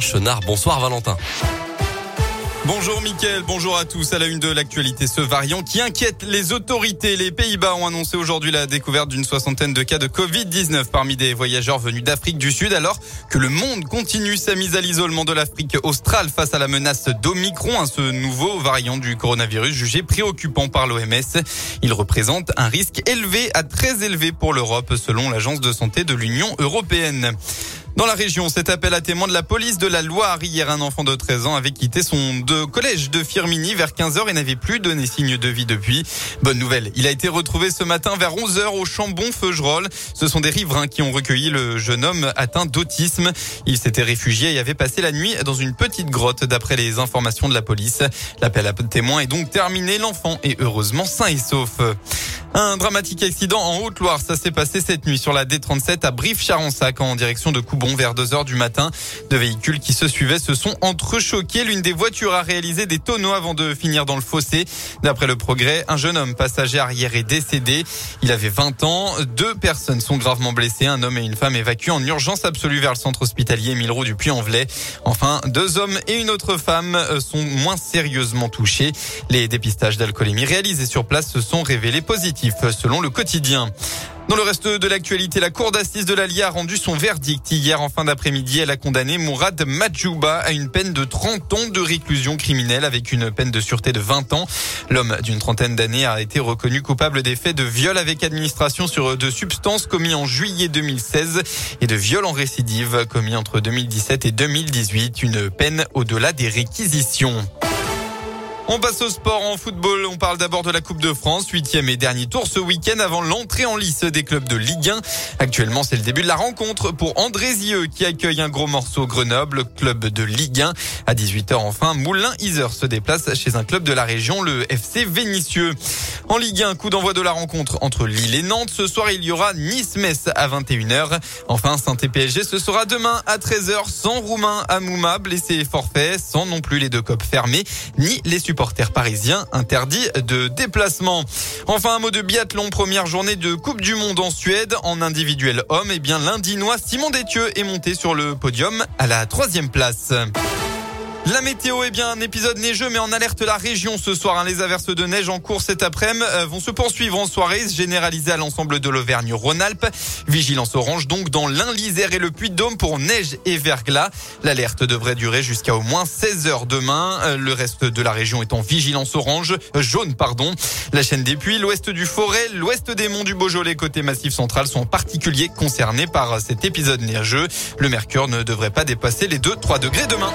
Chenard. Bonsoir Valentin. Bonjour Mickaël, bonjour à tous. À la une de l'actualité, ce variant qui inquiète les autorités. Les Pays-Bas ont annoncé aujourd'hui la découverte d'une soixantaine de cas de Covid-19 parmi des voyageurs venus d'Afrique du Sud alors que le monde continue sa mise à l'isolement de l'Afrique australe face à la menace d'Omicron, ce nouveau variant du coronavirus jugé préoccupant par l'OMS. Il représente un risque élevé à très élevé pour l'Europe selon l'Agence de santé de l'Union européenne. Dans la région, cet appel à témoins de la police de la Loire. Hier, un enfant de 13 ans avait quitté son de collège de Firmini vers 15h et n'avait plus donné signe de vie depuis. Bonne nouvelle, il a été retrouvé ce matin vers 11h au Chambon-Feugerolles. Ce sont des riverains qui ont recueilli le jeune homme atteint d'autisme. Il s'était réfugié et avait passé la nuit dans une petite grotte d'après les informations de la police. L'appel à témoins est donc terminé. L'enfant est heureusement sain et sauf. Un dramatique accident en Haute-Loire. Ça s'est passé cette nuit sur la D37 à Brive-Charensac en direction de Coubon vers 2 heures du matin. Deux véhicules qui se suivaient se sont entrechoqués. L'une des voitures a réalisé des tonneaux avant de finir dans le fossé. D'après le progrès, un jeune homme passager arrière est décédé. Il avait 20 ans. Deux personnes sont gravement blessées. Un homme et une femme évacués en urgence absolue vers le centre hospitalier Milrou du Puy-en-Velay. Enfin, deux hommes et une autre femme sont moins sérieusement touchés. Les dépistages d'alcoolémie réalisés sur place se sont révélés positifs selon le quotidien. Dans le reste de l'actualité, la cour d'assises de l'Allier a rendu son verdict. Hier, en fin d'après-midi, elle a condamné Mourad Majouba à une peine de 30 ans de réclusion criminelle avec une peine de sûreté de 20 ans. L'homme d'une trentaine d'années a été reconnu coupable des faits de viol avec administration sur de substances commis en juillet 2016 et de viol en récidive commis entre 2017 et 2018. Une peine au-delà des réquisitions. On passe au sport en football. On parle d'abord de la Coupe de France, huitième et dernier tour ce week-end avant l'entrée en lice des clubs de Ligue 1. Actuellement, c'est le début de la rencontre pour Andrézieux qui accueille un gros morceau Grenoble, club de Ligue 1. À 18h enfin, Moulin-Iser se déplace chez un club de la région, le FC Vénitieux. En Ligue 1, coup d'envoi de la rencontre entre Lille et Nantes. Ce soir, il y aura Nice-Metz à 21h. Enfin, Saint-PSG, ce sera demain à 13h sans Roumain Amouma, blessé forfait, sans non plus les deux copes fermés, ni les supporters parisiens interdits de déplacement. Enfin, un mot de biathlon, première journée de Coupe du Monde en Suède. En individuel homme, et eh bien, l'Indinois Simon Détieux est monté sur le podium à la troisième place. La météo est bien un épisode neigeux mais en alerte la région ce soir. Hein. Les averses de neige en cours cet après-midi euh, vont se poursuivre en soirée, généralisées à l'ensemble de l'Auvergne-Rhône-Alpes. Vigilance orange donc dans l'Ain, l'Isère et le Puy-de-Dôme pour neige et verglas. L'alerte devrait durer jusqu'à au moins 16 heures demain. Euh, le reste de la région est en vigilance orange, euh, jaune pardon. La chaîne des Puits, l'ouest du Forêt, l'ouest des monts du Beaujolais côté Massif central sont en particulier concernés par cet épisode neigeux. Le mercure ne devrait pas dépasser les 2-3 degrés demain.